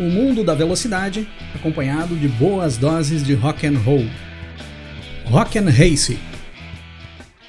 O mundo da velocidade, acompanhado de boas doses de rock and roll. Rock and Race.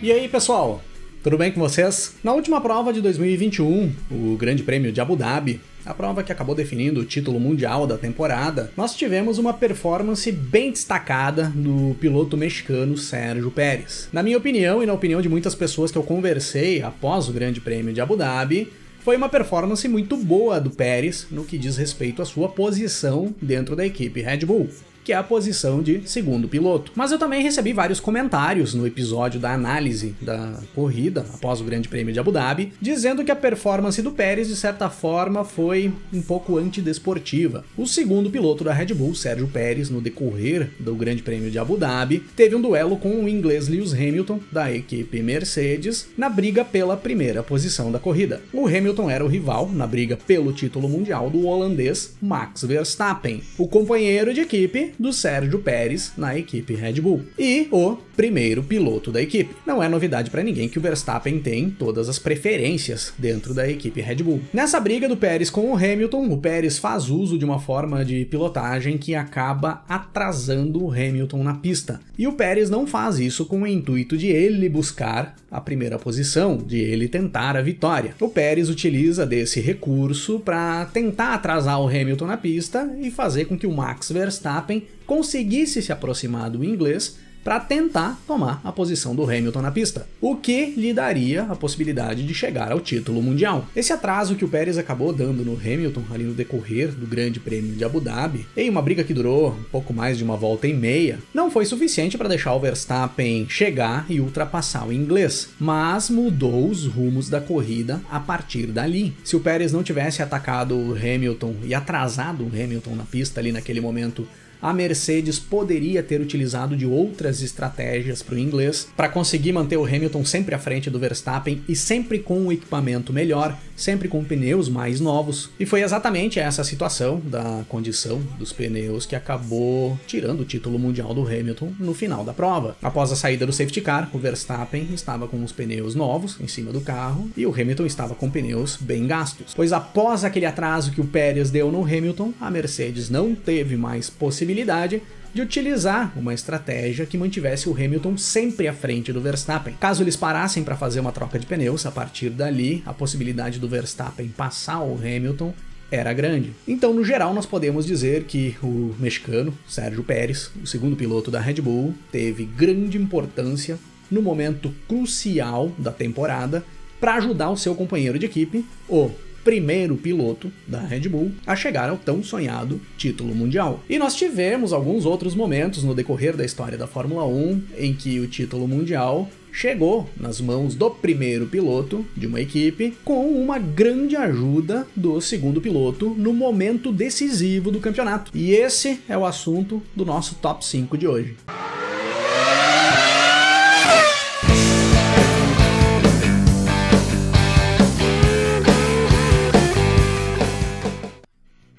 E aí, pessoal? Tudo bem com vocês? Na última prova de 2021, o Grande Prêmio de Abu Dhabi, a prova que acabou definindo o título mundial da temporada, nós tivemos uma performance bem destacada do piloto mexicano Sérgio Pérez. Na minha opinião e na opinião de muitas pessoas que eu conversei após o Grande Prêmio de Abu Dhabi, foi uma performance muito boa do Pérez no que diz respeito à sua posição dentro da equipe Red Bull que é a posição de segundo piloto. Mas eu também recebi vários comentários no episódio da análise da corrida após o Grande Prêmio de Abu Dhabi, dizendo que a performance do Pérez de certa forma foi um pouco antidesportiva. O segundo piloto da Red Bull, Sérgio Pérez, no decorrer do Grande Prêmio de Abu Dhabi, teve um duelo com o inglês Lewis Hamilton da equipe Mercedes na briga pela primeira posição da corrida. O Hamilton era o rival na briga pelo título mundial do holandês Max Verstappen, o companheiro de equipe do Sérgio Pérez na equipe Red Bull e o primeiro piloto da equipe. Não é novidade para ninguém que o Verstappen tem todas as preferências dentro da equipe Red Bull. Nessa briga do Pérez com o Hamilton, o Pérez faz uso de uma forma de pilotagem que acaba atrasando o Hamilton na pista. E o Pérez não faz isso com o intuito de ele buscar a primeira posição, de ele tentar a vitória. O Pérez utiliza desse recurso para tentar atrasar o Hamilton na pista e fazer com que o Max Verstappen conseguisse se aproximar do inglês para tentar tomar a posição do Hamilton na pista, o que lhe daria a possibilidade de chegar ao título mundial. Esse atraso que o Pérez acabou dando no Hamilton ali no decorrer do Grande Prêmio de Abu Dhabi, em uma briga que durou um pouco mais de uma volta e meia, não foi suficiente para deixar o Verstappen chegar e ultrapassar o inglês, mas mudou os rumos da corrida a partir dali. Se o Pérez não tivesse atacado o Hamilton e atrasado o Hamilton na pista ali naquele momento a Mercedes poderia ter utilizado de outras estratégias para o inglês para conseguir manter o Hamilton sempre à frente do Verstappen e sempre com um equipamento melhor, sempre com pneus mais novos. E foi exatamente essa situação da condição dos pneus que acabou tirando o título mundial do Hamilton no final da prova. Após a saída do safety car, o Verstappen estava com os pneus novos em cima do carro e o Hamilton estava com pneus bem gastos. Pois após aquele atraso que o Pérez deu no Hamilton, a Mercedes não teve mais possibilidade possibilidade de utilizar uma estratégia que mantivesse o Hamilton sempre à frente do Verstappen. Caso eles parassem para fazer uma troca de pneus, a partir dali a possibilidade do Verstappen passar o Hamilton era grande. Então, no geral, nós podemos dizer que o mexicano Sérgio Pérez, o segundo piloto da Red Bull, teve grande importância no momento crucial da temporada para ajudar o seu companheiro de equipe, o primeiro piloto da Red Bull a chegar ao tão sonhado título mundial. E nós tivemos alguns outros momentos no decorrer da história da Fórmula 1 em que o título mundial chegou nas mãos do primeiro piloto de uma equipe com uma grande ajuda do segundo piloto no momento decisivo do campeonato. E esse é o assunto do nosso top 5 de hoje.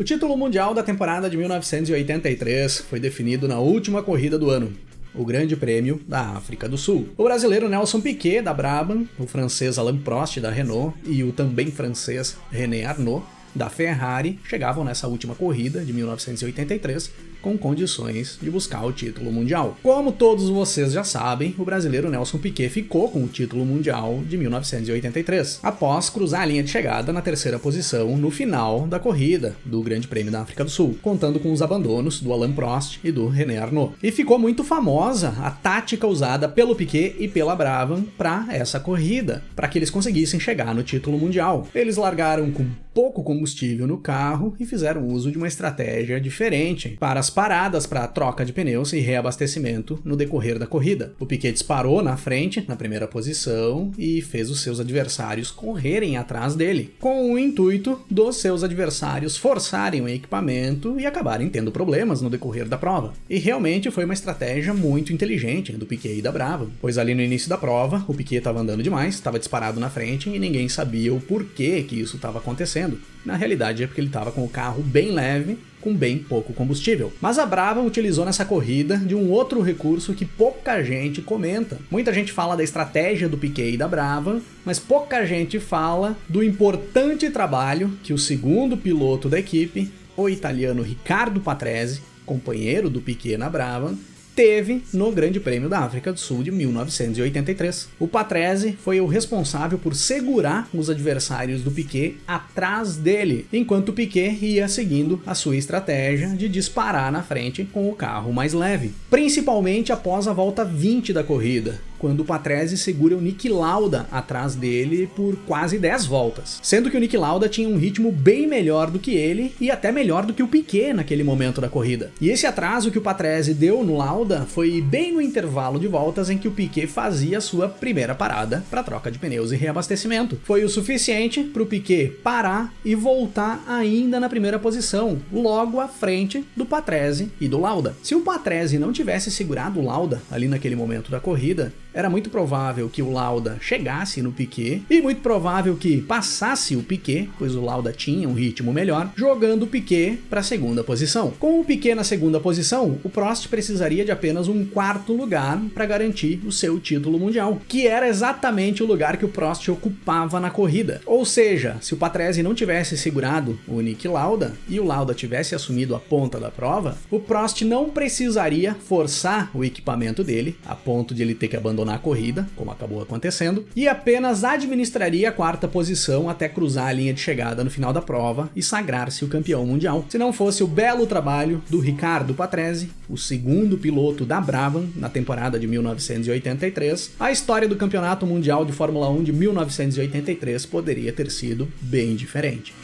O título mundial da temporada de 1983 foi definido na última corrida do ano, o Grande Prêmio da África do Sul. O brasileiro Nelson Piquet da Brabham, o francês Alain Prost da Renault e o também francês René Arnoux da Ferrari chegavam nessa última corrida de 1983 com condições de buscar o título mundial. Como todos vocês já sabem, o brasileiro Nelson Piquet ficou com o título mundial de 1983, após cruzar a linha de chegada na terceira posição no final da corrida do Grande Prêmio da África do Sul, contando com os abandonos do Alain Prost e do René Arnoux. E ficou muito famosa a tática usada pelo Piquet e pela Brabham para essa corrida, para que eles conseguissem chegar no título mundial. Eles largaram com pouco combustível no carro e fizeram uso de uma estratégia diferente para as paradas para troca de pneus e reabastecimento no decorrer da corrida. O Piquet disparou na frente, na primeira posição, e fez os seus adversários correrem atrás dele, com o intuito dos seus adversários forçarem o equipamento e acabarem tendo problemas no decorrer da prova. E realmente foi uma estratégia muito inteligente do Piquet e da Brava, pois ali no início da prova, o Piquet estava andando demais, estava disparado na frente e ninguém sabia o porquê que isso estava acontecendo. Na realidade é porque ele estava com o carro bem leve com bem pouco combustível. Mas a Brava utilizou nessa corrida de um outro recurso que pouca gente comenta. Muita gente fala da estratégia do Piquet e da Brava, mas pouca gente fala do importante trabalho que o segundo piloto da equipe, o italiano Riccardo Patrese, companheiro do Piquet na Brava, teve no Grande Prêmio da África do Sul de 1983. O Patrese foi o responsável por segurar os adversários do Piquet atrás dele, enquanto o Piquet ia seguindo a sua estratégia de disparar na frente com o carro mais leve, principalmente após a volta 20 da corrida, quando o Patrese segura o Nick Lauda atrás dele por quase 10 voltas. Sendo que o Nick Lauda tinha um ritmo bem melhor do que ele e até melhor do que o Piquet naquele momento da corrida. E esse atraso que o Patrese deu no Lauda foi bem no intervalo de voltas em que o Piquet fazia sua primeira parada para troca de pneus e reabastecimento. Foi o suficiente para o Piquet parar e voltar ainda na primeira posição, logo à frente do Patrese e do Lauda. Se o Patrese não tivesse segurado o Lauda ali naquele momento da corrida, era muito provável que o Lauda chegasse no Piquet e muito provável que passasse o Piquet, pois o Lauda tinha um ritmo melhor, jogando o Piquet para a segunda posição. Com o Piquet na segunda posição, o Prost precisaria de apenas um quarto lugar para garantir o seu título mundial, que era exatamente o lugar que o Prost ocupava na corrida. Ou seja, se o Patrese não tivesse segurado o Nick Lauda e o Lauda tivesse assumido a ponta da prova, o Prost não precisaria forçar o equipamento dele a ponto de ele ter que abandonar abandonar a corrida, como acabou acontecendo, e apenas administraria a quarta posição até cruzar a linha de chegada no final da prova e sagrar-se o campeão mundial. Se não fosse o belo trabalho do Ricardo Patrese, o segundo piloto da Brabham na temporada de 1983, a história do Campeonato Mundial de Fórmula 1 de 1983 poderia ter sido bem diferente.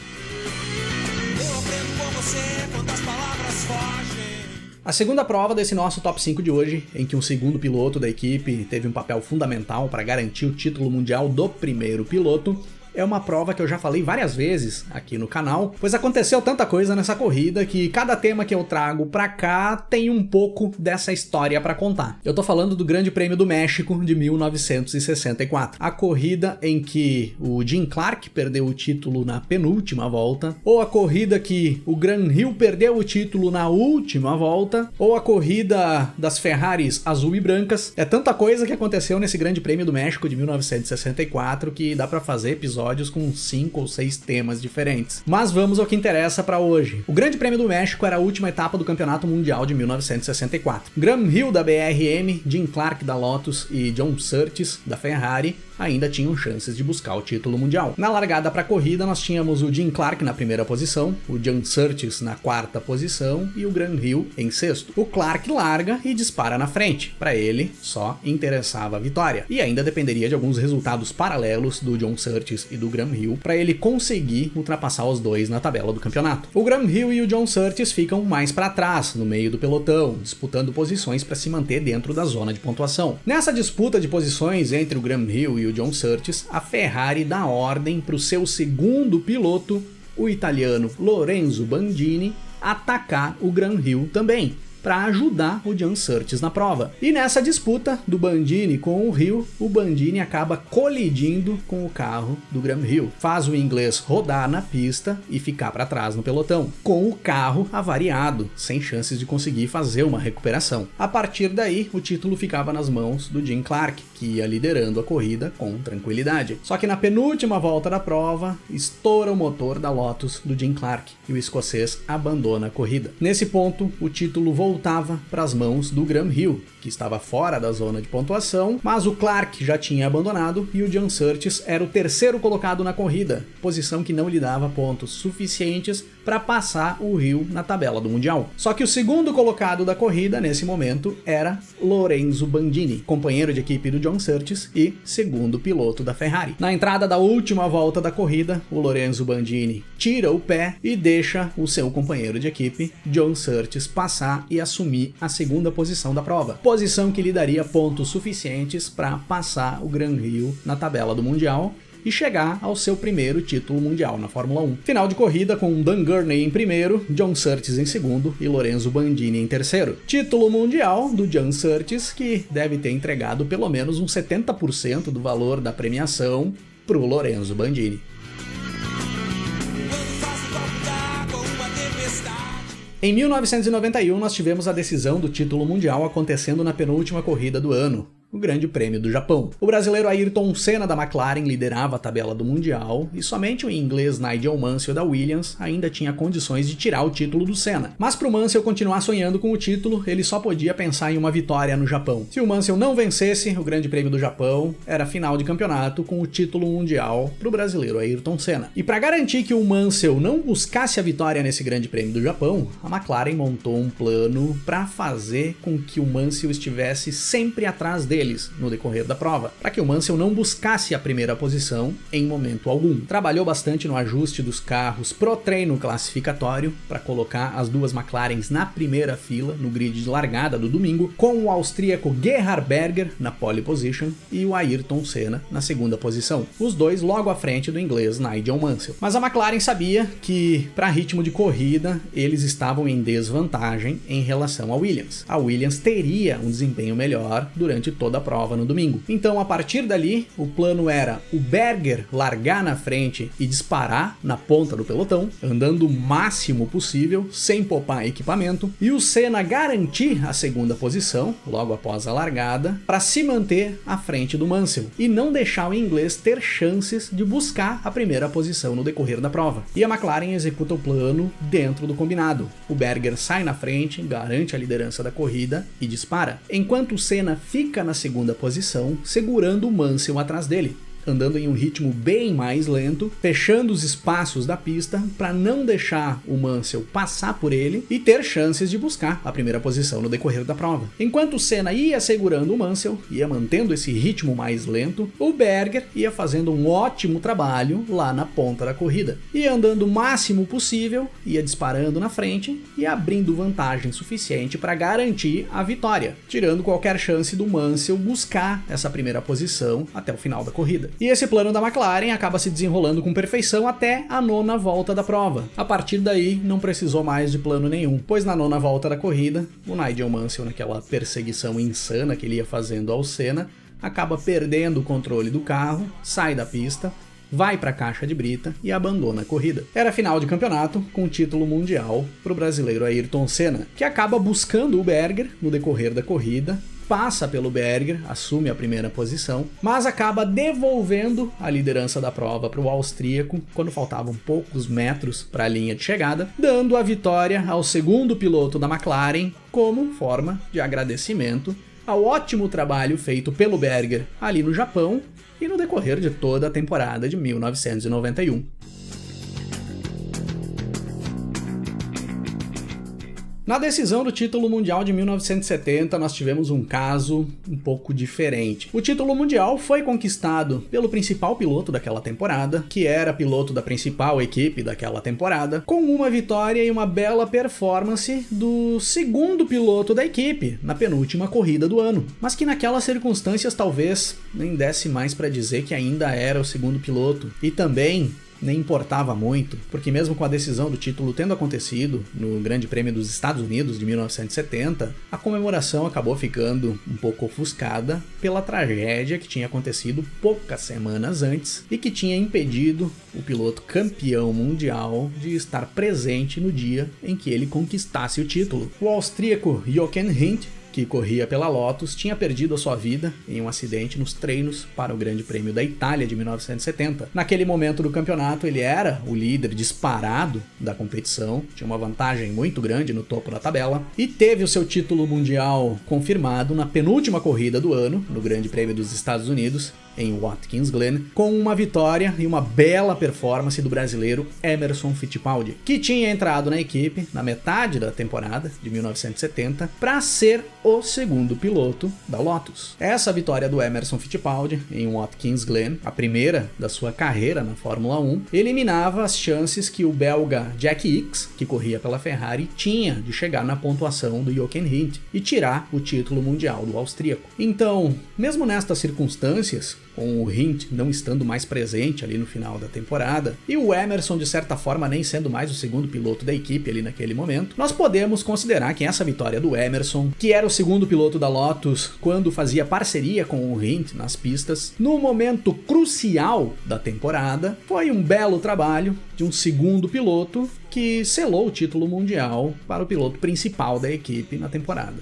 Eu aprendo com você A segunda prova desse nosso top 5 de hoje, em que um segundo piloto da equipe teve um papel fundamental para garantir o título mundial do primeiro piloto, é uma prova que eu já falei várias vezes aqui no canal, pois aconteceu tanta coisa nessa corrida que cada tema que eu trago pra cá tem um pouco dessa história para contar. Eu tô falando do Grande Prêmio do México de 1964, a corrida em que o Jim Clark perdeu o título na penúltima volta, ou a corrida que o Gran Hill perdeu o título na última volta, ou a corrida das Ferraris azul e brancas. É tanta coisa que aconteceu nesse Grande Prêmio do México de 1964 que dá para fazer episódio episódios com cinco ou seis temas diferentes. Mas vamos ao que interessa para hoje. O Grande Prêmio do México era a última etapa do Campeonato Mundial de 1964. Graham Hill da BRM, Jim Clark da Lotus e John Surtees da Ferrari ainda tinham chances de buscar o título mundial. Na largada para a corrida, nós tínhamos o Jim Clark na primeira posição, o John Surtees na quarta posição e o Gran Hill em sexto. O Clark larga e dispara na frente. Para ele, só interessava a vitória. E ainda dependeria de alguns resultados paralelos do John Surtees e do Graham Hill para ele conseguir ultrapassar os dois na tabela do campeonato. O Graham Hill e o John Surtees ficam mais para trás, no meio do pelotão, disputando posições para se manter dentro da zona de pontuação. Nessa disputa de posições entre o Graham Hill e o John Surtees, a Ferrari dá ordem para o seu segundo piloto, o italiano Lorenzo Bandini, atacar o Gran Hill também para ajudar o John Surtees na prova. E nessa disputa do Bandini com o Rio, o Bandini acaba colidindo com o carro do Graham Hill. Faz o inglês rodar na pista e ficar para trás no pelotão, com o carro avariado, sem chances de conseguir fazer uma recuperação. A partir daí, o título ficava nas mãos do Jim Clark, que ia liderando a corrida com tranquilidade. Só que na penúltima volta da prova, estoura o motor da Lotus do Jim Clark e o escocês abandona a corrida. Nesse ponto, o título voltou voltava para as mãos do Graham Hill, que estava fora da zona de pontuação, mas o Clark já tinha abandonado e o John Surtees era o terceiro colocado na corrida, posição que não lhe dava pontos suficientes para passar o Rio na tabela do Mundial. Só que o segundo colocado da corrida nesse momento era Lorenzo Bandini, companheiro de equipe do John Surtees e segundo piloto da Ferrari. Na entrada da última volta da corrida, o Lorenzo Bandini tira o pé e deixa o seu companheiro de equipe, John Surtees, passar e assumir a segunda posição da prova, posição que lhe daria pontos suficientes para passar o Gran Rio na tabela do Mundial e chegar ao seu primeiro título mundial na Fórmula 1. Final de corrida com Dan Gurney em primeiro, John Surtees em segundo e Lorenzo Bandini em terceiro. Título mundial do John Surtees, que deve ter entregado pelo menos uns 70% do valor da premiação para o Lorenzo Bandini. Em 1991, nós tivemos a decisão do título mundial acontecendo na penúltima corrida do ano, o Grande Prêmio do Japão. O brasileiro Ayrton Senna da McLaren liderava a tabela do Mundial e somente o inglês Nigel Mansell da Williams ainda tinha condições de tirar o título do Senna. Mas para o Mansell continuar sonhando com o título, ele só podia pensar em uma vitória no Japão. Se o Mansell não vencesse o Grande Prêmio do Japão, era final de campeonato com o título mundial para o brasileiro Ayrton Senna. E para garantir que o Mansell não buscasse a vitória nesse Grande Prêmio do Japão, a McLaren montou um plano para fazer com que o Mansell estivesse sempre atrás dele deles no decorrer da prova, para que o Mansell não buscasse a primeira posição em momento algum. Trabalhou bastante no ajuste dos carros pro treino classificatório para colocar as duas McLarens na primeira fila no grid de largada do domingo, com o austríaco Gerhard Berger na pole position e o Ayrton Senna na segunda posição. Os dois logo à frente do inglês Nigel Mansell. Mas a McLaren sabia que para ritmo de corrida eles estavam em desvantagem em relação à Williams. A Williams teria um desempenho melhor durante toda da prova no domingo. Então, a partir dali, o plano era o Berger largar na frente e disparar na ponta do pelotão, andando o máximo possível, sem poupar equipamento, e o Senna garantir a segunda posição, logo após a largada, para se manter à frente do Mansell e não deixar o inglês ter chances de buscar a primeira posição no decorrer da prova. E a McLaren executa o plano dentro do combinado. O Berger sai na frente, garante a liderança da corrida e dispara, enquanto o Senna fica na segunda posição, segurando o Mansell atrás dele andando em um ritmo bem mais lento, fechando os espaços da pista para não deixar o Mansell passar por ele e ter chances de buscar a primeira posição no decorrer da prova. Enquanto o Senna ia segurando o Mansell, ia mantendo esse ritmo mais lento, o Berger ia fazendo um ótimo trabalho lá na ponta da corrida. Ia andando o máximo possível, ia disparando na frente e abrindo vantagem suficiente para garantir a vitória, tirando qualquer chance do Mansell buscar essa primeira posição até o final da corrida. E esse plano da McLaren acaba se desenrolando com perfeição até a nona volta da prova. A partir daí, não precisou mais de plano nenhum, pois na nona volta da corrida, o Nigel Mansell, naquela perseguição insana que ele ia fazendo ao Senna, acaba perdendo o controle do carro, sai da pista, vai para a caixa de brita e abandona a corrida. Era final de campeonato com título mundial para o brasileiro Ayrton Senna, que acaba buscando o Berger no decorrer da corrida passa pelo Berger, assume a primeira posição, mas acaba devolvendo a liderança da prova para o austríaco quando faltavam poucos metros para a linha de chegada, dando a vitória ao segundo piloto da McLaren como forma de agradecimento ao ótimo trabalho feito pelo Berger ali no Japão e no decorrer de toda a temporada de 1991. Na decisão do título mundial de 1970, nós tivemos um caso um pouco diferente. O título mundial foi conquistado pelo principal piloto daquela temporada, que era piloto da principal equipe daquela temporada, com uma vitória e uma bela performance do segundo piloto da equipe na penúltima corrida do ano, mas que naquelas circunstâncias talvez nem desse mais para dizer que ainda era o segundo piloto. E também nem importava muito, porque mesmo com a decisão do título tendo acontecido no Grande Prêmio dos Estados Unidos de 1970, a comemoração acabou ficando um pouco ofuscada pela tragédia que tinha acontecido poucas semanas antes e que tinha impedido o piloto campeão mundial de estar presente no dia em que ele conquistasse o título. O austríaco Jochen Rindt que corria pela Lotus, tinha perdido a sua vida em um acidente nos treinos para o Grande Prêmio da Itália de 1970. Naquele momento do campeonato, ele era o líder disparado da competição, tinha uma vantagem muito grande no topo da tabela e teve o seu título mundial confirmado na penúltima corrida do ano, no Grande Prêmio dos Estados Unidos, em Watkins Glen, com uma vitória e uma bela performance do brasileiro Emerson Fittipaldi, que tinha entrado na equipe na metade da temporada de 1970 para ser o segundo piloto da Lotus. Essa vitória do Emerson Fittipaldi em Watkins Glen, a primeira da sua carreira na Fórmula 1, eliminava as chances que o belga Jack Hicks, que corria pela Ferrari, tinha de chegar na pontuação do Jochen Rindt e tirar o título mundial do austríaco. Então, mesmo nestas circunstâncias, com o Hint não estando mais presente ali no final da temporada, e o Emerson, de certa forma, nem sendo mais o segundo piloto da equipe ali naquele momento, nós podemos considerar que essa vitória do Emerson, que era o segundo piloto da Lotus quando fazia parceria com o Hint nas pistas, no momento crucial da temporada, foi um belo trabalho de um segundo piloto que selou o título mundial para o piloto principal da equipe na temporada.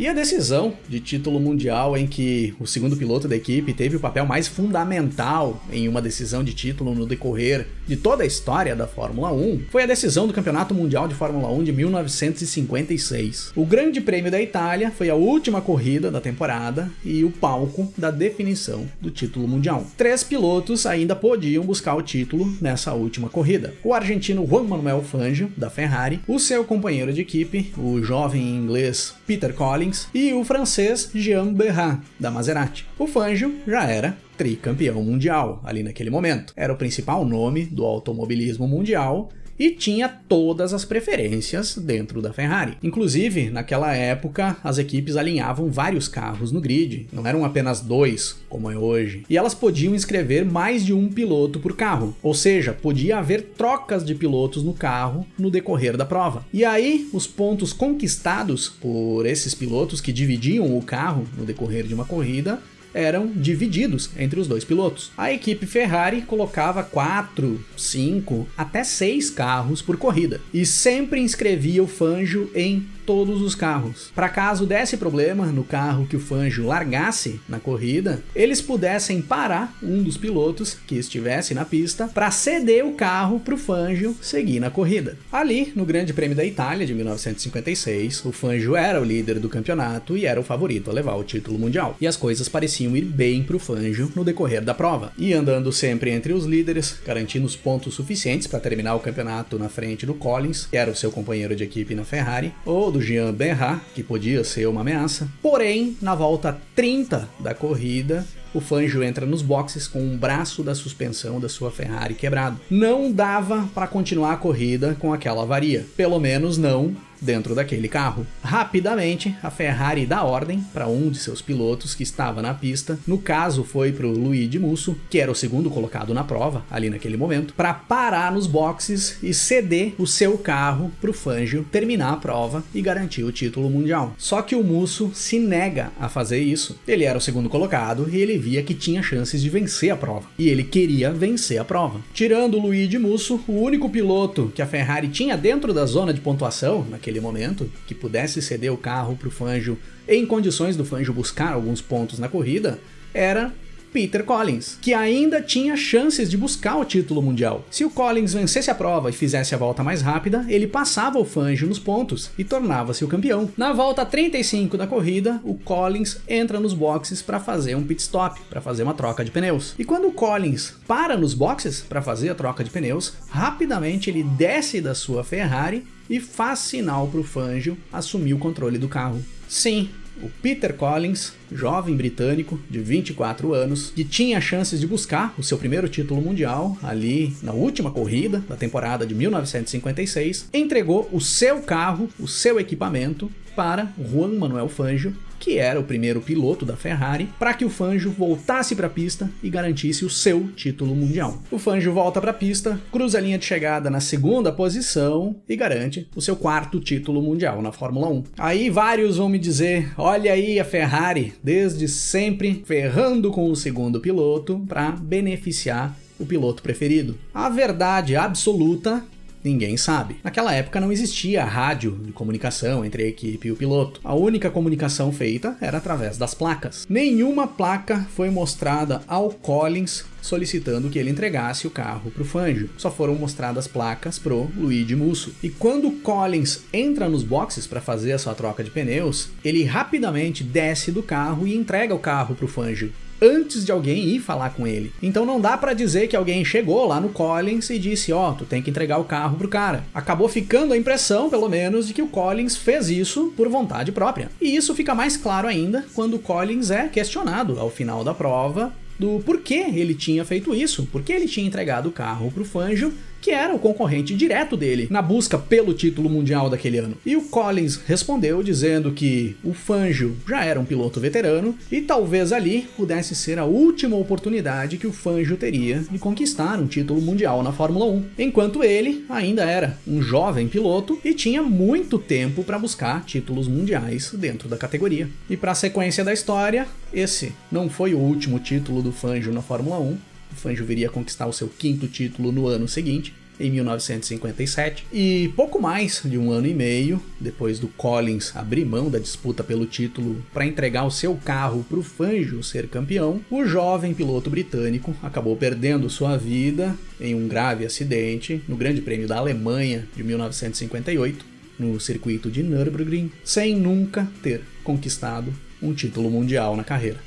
E a decisão de título mundial em que o segundo piloto da equipe teve o papel mais fundamental em uma decisão de título no decorrer de toda a história da Fórmula 1 foi a decisão do Campeonato Mundial de Fórmula 1 de 1956. O Grande Prêmio da Itália foi a última corrida da temporada e o palco da definição do título mundial. Três pilotos ainda podiam buscar o título nessa última corrida: o argentino Juan Manuel Fangio, da Ferrari, o seu companheiro de equipe, o jovem inglês Peter Collins e o francês Jean Berrat, da Maserati. O Fangio já era tricampeão mundial ali naquele momento. Era o principal nome do automobilismo mundial e tinha todas as preferências dentro da Ferrari. Inclusive, naquela época, as equipes alinhavam vários carros no grid, não eram apenas dois, como é hoje, e elas podiam inscrever mais de um piloto por carro, ou seja, podia haver trocas de pilotos no carro no decorrer da prova. E aí, os pontos conquistados por esses pilotos que dividiam o carro no decorrer de uma corrida eram divididos entre os dois pilotos. A equipe Ferrari colocava 4, 5, até 6 carros por corrida e sempre inscrevia o Fangio em todos os carros. Para caso desse problema no carro que o Fangio largasse na corrida, eles pudessem parar um dos pilotos que estivesse na pista para ceder o carro para o Fangio seguir na corrida. Ali, no Grande Prêmio da Itália de 1956, o Fangio era o líder do campeonato e era o favorito a levar o título mundial. E as coisas pareciam ir bem para o Fangio no decorrer da prova. E andando sempre entre os líderes, garantindo os pontos suficientes para terminar o campeonato na frente do Collins, que era o seu companheiro de equipe na Ferrari, ou do Jean Benra, que podia ser uma ameaça. Porém, na volta 30 da corrida, o Fangio entra nos boxes com um braço da suspensão da sua Ferrari quebrado. Não dava para continuar a corrida com aquela avaria, pelo menos não dentro daquele carro. Rapidamente, a Ferrari dá ordem para um de seus pilotos que estava na pista, no caso foi para o Luigi Musso, que era o segundo colocado na prova ali naquele momento, para parar nos boxes e ceder o seu carro para o Fangio terminar a prova e garantir o título mundial. Só que o Musso se nega a fazer isso. Ele era o segundo colocado e ele via que tinha chances de vencer a prova. E ele queria vencer a prova. Tirando o Luigi Musso, o único piloto que a Ferrari tinha dentro da zona de pontuação naquele momento, que pudesse ceder o carro para o Fangio em condições do Fangio buscar alguns pontos na corrida, era Peter Collins, que ainda tinha chances de buscar o título mundial. Se o Collins vencesse a prova e fizesse a volta mais rápida, ele passava o Fangio nos pontos e tornava-se o campeão. Na volta 35 da corrida, o Collins entra nos boxes para fazer um pit stop, para fazer uma troca de pneus. E quando o Collins para nos boxes para fazer a troca de pneus, rapidamente ele desce da sua Ferrari e faz sinal para o Fangio assumir o controle do carro. Sim, o Peter Collins, jovem britânico de 24 anos, que tinha chances de buscar o seu primeiro título mundial ali na última corrida da temporada de 1956, entregou o seu carro, o seu equipamento para Juan Manuel Fangio que era o primeiro piloto da Ferrari, para que o Fangio voltasse para a pista e garantisse o seu título mundial. O Fangio volta para a pista, cruza a linha de chegada na segunda posição e garante o seu quarto título mundial na Fórmula 1. Aí vários vão me dizer: olha aí a Ferrari, desde sempre ferrando com o segundo piloto para beneficiar o piloto preferido. A verdade absoluta Ninguém sabe. Naquela época não existia rádio de comunicação entre a equipe e o piloto. A única comunicação feita era através das placas. Nenhuma placa foi mostrada ao Collins solicitando que ele entregasse o carro para o Fangio. Só foram mostradas placas pro Luigi Musso. E quando Collins entra nos boxes para fazer a sua troca de pneus, ele rapidamente desce do carro e entrega o carro para o Fangio antes de alguém ir falar com ele. Então não dá para dizer que alguém chegou lá no Collins e disse: "Ó, oh, tu tem que entregar o carro pro cara". Acabou ficando a impressão, pelo menos, de que o Collins fez isso por vontade própria. E isso fica mais claro ainda quando o Collins é questionado ao final da prova do porquê ele tinha feito isso, porque ele tinha entregado o carro pro Fangio que era o concorrente direto dele na busca pelo título mundial daquele ano. E o Collins respondeu dizendo que o Fangio já era um piloto veterano e talvez ali pudesse ser a última oportunidade que o Fangio teria de conquistar um título mundial na Fórmula 1, enquanto ele ainda era um jovem piloto e tinha muito tempo para buscar títulos mundiais dentro da categoria. E para a sequência da história, esse não foi o último título do Fangio na Fórmula 1. O Fangio viria a conquistar o seu quinto título no ano seguinte, em 1957, e pouco mais de um ano e meio depois do Collins abrir mão da disputa pelo título para entregar o seu carro para o Fangio ser campeão, o jovem piloto britânico acabou perdendo sua vida em um grave acidente no Grande Prêmio da Alemanha de 1958, no circuito de Nürburgring, sem nunca ter conquistado um título mundial na carreira.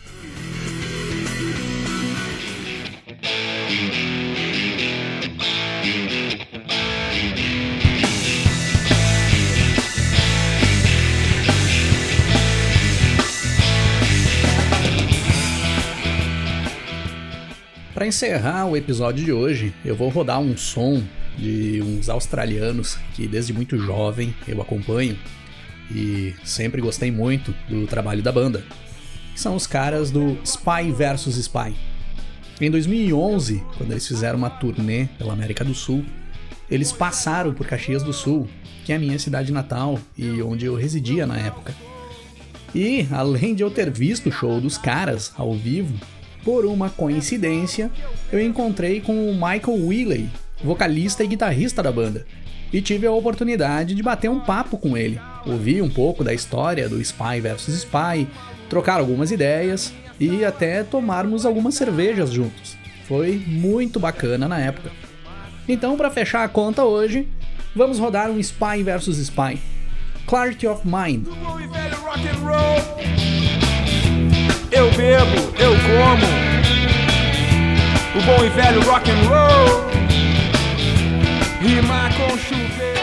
Para encerrar o episódio de hoje, eu vou rodar um som de uns australianos que desde muito jovem eu acompanho e sempre gostei muito do trabalho da banda. São os caras do Spy vs Spy. Em 2011, quando eles fizeram uma turnê pela América do Sul, eles passaram por Caxias do Sul, que é a minha cidade natal e onde eu residia na época. E, além de eu ter visto o show dos caras ao vivo, por uma coincidência, eu encontrei com o Michael Willey, vocalista e guitarrista da banda, e tive a oportunidade de bater um papo com ele. Ouvi um pouco da história do Spy vs Spy, trocar algumas ideias e até tomarmos algumas cervejas juntos. Foi muito bacana na época. Então, para fechar a conta hoje, vamos rodar um Spy vs Spy. Clarity of Mind. Eu bebo, eu como. O bom e velho rock and roll. Rima com chuveiro.